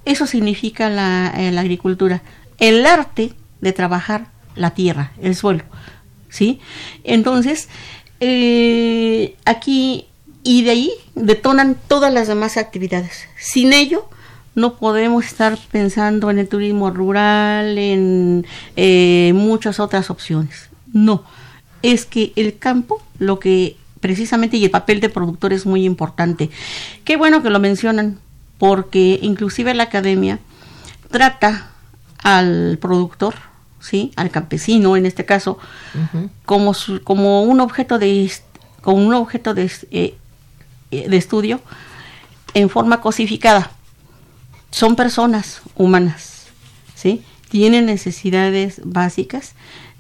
Eso significa la, eh, la agricultura, el arte de trabajar la tierra, el suelo, ¿sí? Entonces, eh, aquí y de ahí detonan todas las demás actividades. Sin ello, no podemos estar pensando en el turismo rural, en eh, muchas otras opciones. No, es que el campo, lo que precisamente, y el papel de productor es muy importante. Qué bueno que lo mencionan, porque inclusive la academia trata al productor, ¿sí? al campesino en este caso, como, su- como un objeto de, como un objeto de, eh, eh, de estudio en forma cosificada. Son personas humanas, ¿sí? Tienen necesidades básicas,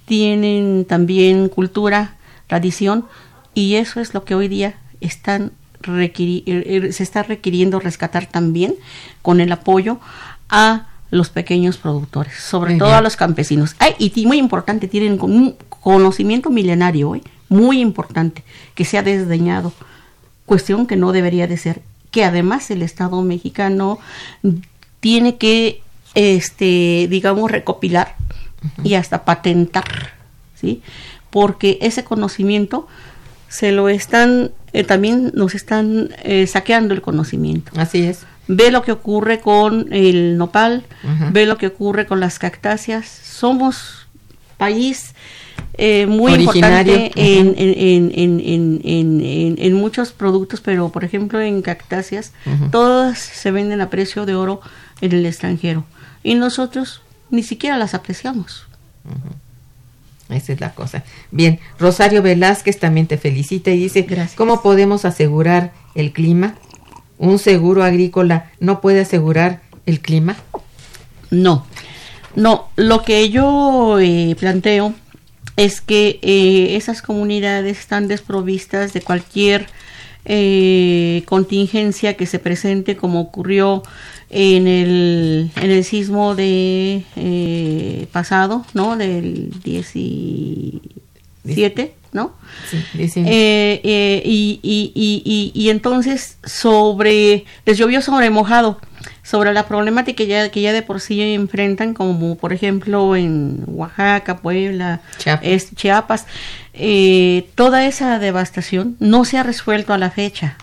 tienen también cultura, tradición, y eso es lo que hoy día están requiri- eh, se está requiriendo rescatar también con el apoyo a los pequeños productores, sobre todo a los campesinos. Ay, y muy importante, tienen un conocimiento milenario, ¿eh? muy importante, que se ha desdeñado, cuestión que no debería de ser, que además el Estado mexicano tiene que, este, digamos, recopilar y hasta patentar, ¿sí? Porque ese conocimiento se lo están, eh, también nos están eh, saqueando el conocimiento Así es. Ve lo que ocurre con el nopal, ve lo que ocurre con las cactáceas. Somos país eh, muy Originario, importante en, ajá. en, en, en, en, en- en- en muchos productos, pero por ejemplo en cactáceas, todas se venden a precio de oro en el extranjero. Y nosotros ni siquiera las apreciamos. Esa es la cosa. Bien, Rosario Velázquez también te felicita y dice, Gracias. ¿cómo podemos asegurar el clima? ¿Un seguro agrícola no puede asegurar el clima? No, no, lo que yo eh, planteo es que eh, esas comunidades están desprovistas de cualquier eh, contingencia que se presente como ocurrió en el, en el sismo de eh, pasado, ¿no? Del 17, ¿no? Sí, dice- Eh, eh, y, y, y, y, entonces sobre, les llovió sobre mojado, sobre la problemática que ya, que ya de por sí enfrentan, como por ejemplo en Oaxaca, Puebla, Chiapas. es- Chiapas, eh, toda esa devastación no se ha resuelto a la fecha.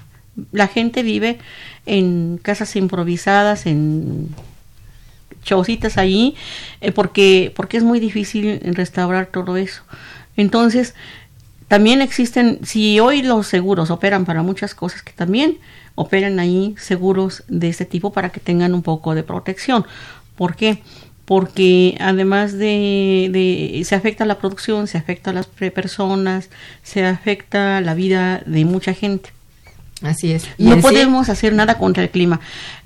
La gente vive en casas improvisadas, en chocitas allí, porque, porque es muy difícil restaurar todo eso. Entonces, también existen, si hoy los seguros operan para muchas cosas, que también operan ahí seguros de este tipo para que tengan un poco de protección. ¿Por qué? Porque además de, de- se afecta la producción, se afecta a las personas, se afecta la vida de mucha gente. Así es. Y No en sí- podemos hacer nada contra el clima.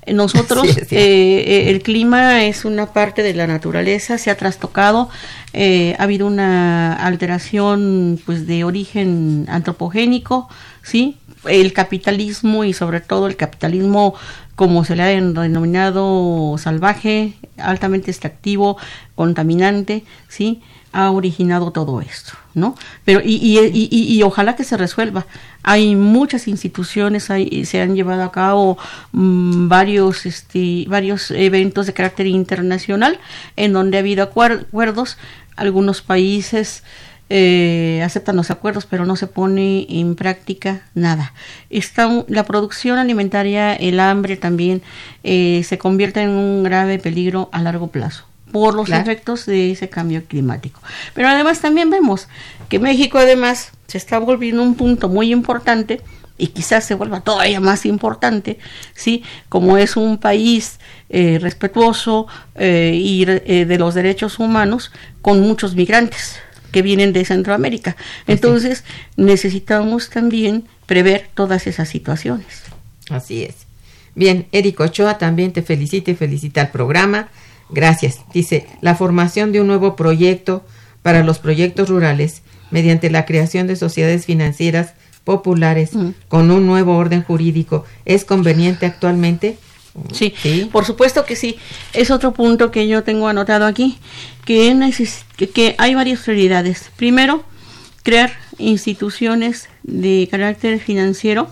Eh, Nosotros, Sí, eh, eh, el clima es una parte de la naturaleza, se ha trastocado, eh, ha habido una alteración pues de origen antropogénico, ¿sí? El capitalismo y sobre todo el capitalismo como se le ha denominado salvaje, altamente extractivo, contaminante, ¿sí? Ha originado todo esto, ¿no? Pero y, y, y, y- ojalá que se resuelva. Hay muchas instituciones, hay, se han llevado a cabo mm, varios, este, varios eventos de carácter internacional en donde ha habido acuer- acuerdos. Algunos países eh, aceptan los acuerdos, pero no se pone en práctica nada. Está, la producción alimentaria, el hambre también eh, se convierte en un grave peligro a largo plazo por los Claro. efectos de ese cambio climático. Pero además también vemos que México además se está volviendo un punto muy importante y quizás se vuelva todavía más importante, ¿sí? Como es un país eh, respetuoso eh, y re- eh, de los derechos humanos con muchos migrantes que vienen de Centroamérica. Entonces necesitamos también prever todas esas situaciones. Así es. Bien, Eric Ochoa también te felicita y felicita al programa. Gracias. Dice, la formación de un nuevo proyecto para los proyectos rurales mediante la creación de sociedades financieras populares Mm. con un nuevo orden jurídico es conveniente actualmente. Sí, Sí. por supuesto que sí. Es otro punto que yo tengo anotado aquí, que, que, que hay varias prioridades. Primero, crear instituciones de carácter financiero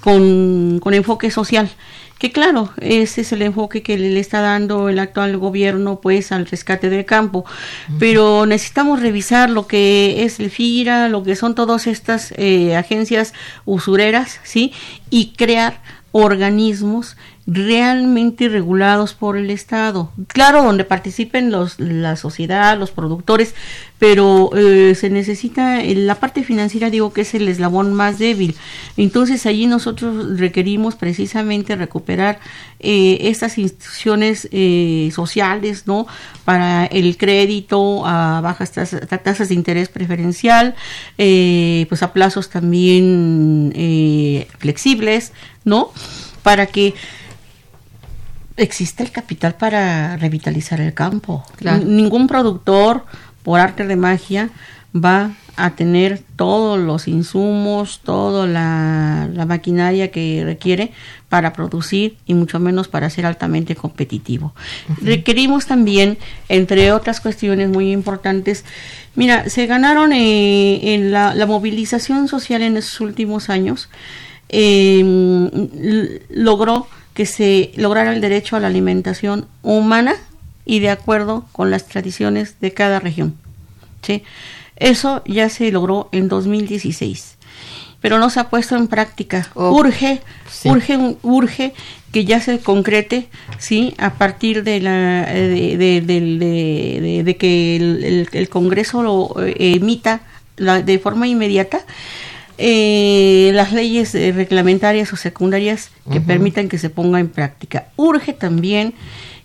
con, con enfoque social. Que claro, ese es el enfoque que le está dando el actual gobierno pues al rescate del campo. Pero necesitamos revisar lo que es el FIRA, lo que son todas estas eh, agencias usureras, ¿sí? Y crear organismos realmente regulados por el Estado. Claro, donde participen los, la sociedad, los productores, pero eh, se necesita, la parte financiera digo que es el eslabón más débil. Entonces allí nosotros requerimos precisamente recuperar eh, estas instituciones eh, sociales, ¿no? Para el crédito a bajas tasas, tasas de interés preferencial, eh, pues a plazos también eh, flexibles, ¿no? Para que existe el capital para revitalizar el campo. Claro. Ningún productor, por arte de magia, va a tener todos los insumos, toda la, la maquinaria que requiere para producir y mucho menos para ser altamente competitivo. Requerimos también, entre otras cuestiones muy importantes, mira, se ganaron eh, en la, la movilización social en estos últimos años, eh, logró que se lograra el derecho a la alimentación humana y de acuerdo con las tradiciones de cada región. ¿sí? Eso ya se logró en 2016, pero no se ha puesto en práctica. Oh, urge, sí. urge, urge que ya se concrete, sí, a partir de la de, de- que el, el- el Congreso lo eh, emita la- de forma inmediata eh, las leyes eh, reglamentarias o secundarias que permitan que se ponga en práctica. Urge también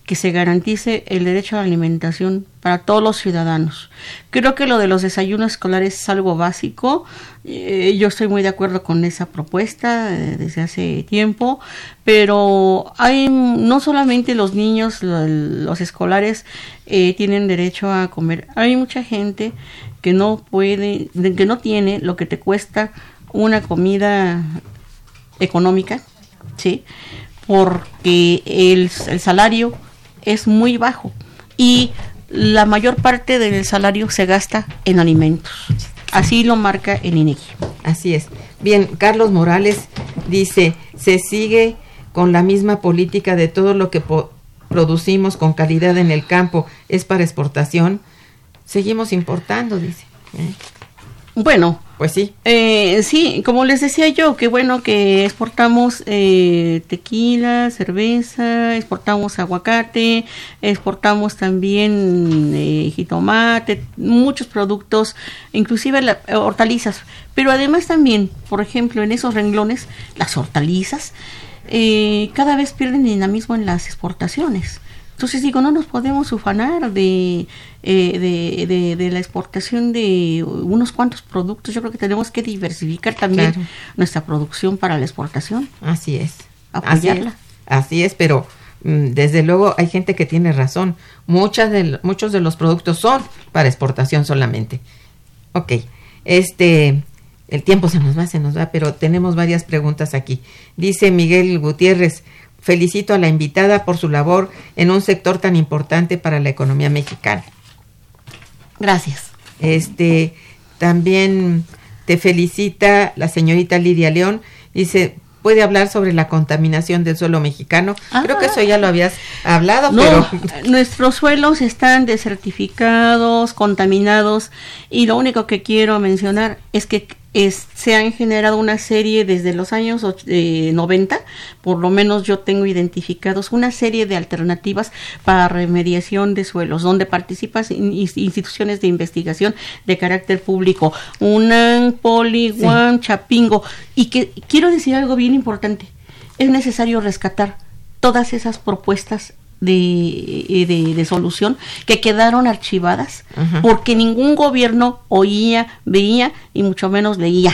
que se garantice el derecho a la alimentación para todos los ciudadanos. Creo que lo de los desayunos escolares es algo básico. Eh, yo estoy muy de acuerdo con esa propuesta eh, desde hace tiempo, pero hay no solamente los niños, lo- los escolares eh, tienen derecho a comer. Hay mucha gente que no puede, de- que no tiene lo que te cuesta una comida económica, ¿sí? Porque el, el salario es muy bajo y la mayor parte del salario se gasta en alimentos. Así lo marca el INEGI. Así es. Bien, Carlos Morales dice, se sigue con la misma política de todo lo que producimos con calidad en el campo es para exportación. Seguimos importando, dice. ¿eh? Bueno, pues sí. Eh, sí, como les decía yo, qué bueno que exportamos eh, tequila, cerveza, exportamos aguacate, exportamos también eh, jitomate, muchos productos, inclusive hortalizas. Pero además también, por ejemplo, en esos renglones, las hortalizas eh, cada vez pierden dinamismo en las exportaciones. Entonces digo, no nos podemos ufanar de, eh, de, de, la exportación de unos cuantos productos. Yo creo que tenemos que diversificar también nuestra producción para la exportación. Así es. Apoyarla. Así, es, pero mm, desde luego hay gente que tiene razón. Muchas de, muchos de los productos son para exportación solamente. Ok. Este, el tiempo se nos va, se nos va, pero tenemos varias preguntas aquí. Dice Miguel Gutiérrez, Felicito a la invitada por su labor en un sector tan importante para la economía mexicana. Gracias. Este también te felicita la señorita Lidia León. Dice, puede hablar sobre la contaminación del suelo mexicano. Creo que eso ya lo habías hablado, no, Nuestros suelos están desertificados, contaminados, y lo único que quiero mencionar es que se han generado una serie desde los años 90, eh, por lo menos yo tengo identificados una serie de alternativas para remediación de suelos, donde participan instituciones de investigación de carácter público, UNAM, Poli, Chapingo, y que quiero decir algo bien importante, es necesario rescatar todas esas propuestas de, de, de, solución que quedaron archivadas porque ningún gobierno oía, veía y mucho menos leía.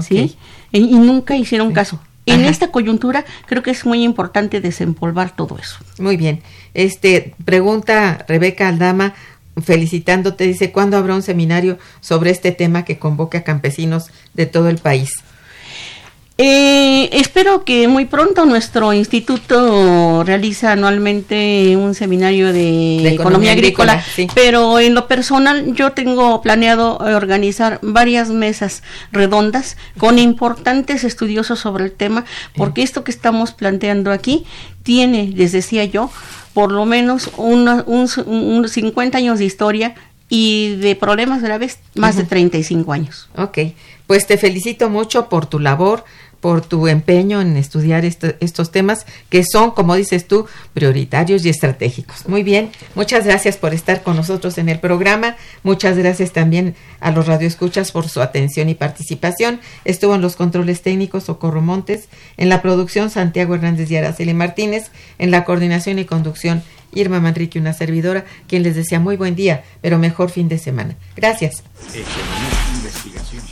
¿sí? Y, nunca hicieron caso. En esta coyuntura creo que es muy importante desempolvar todo eso. Muy bien. Este pregunta Rebeca Aldama felicitándote dice ¿cuándo habrá un seminario sobre este tema que convoque a campesinos de todo el país? Eh, espero que muy pronto nuestro instituto realiza anualmente un seminario de, economía, agrícola, pero en lo personal yo tengo planeado organizar varias mesas redondas con importantes estudiosos sobre el tema, porque esto que estamos planteando aquí tiene, les decía yo, por lo menos un, 50 años de historia y de problemas graves más de 35 años. Ok, pues te felicito mucho por tu labor, por tu empeño en estudiar estos temas que son, como dices tú, prioritarios y estratégicos. Muy bien, muchas gracias por estar con nosotros en el programa. Muchas gracias también a los radioescuchas por su atención y participación. Estuvo en los controles técnicos Socorro Montes, en la producción Santiago Hernández y Araceli Martínez, en la coordinación y conducción Irma Manrique, una servidora, quien les desea muy buen día, pero mejor fin de semana. Gracias.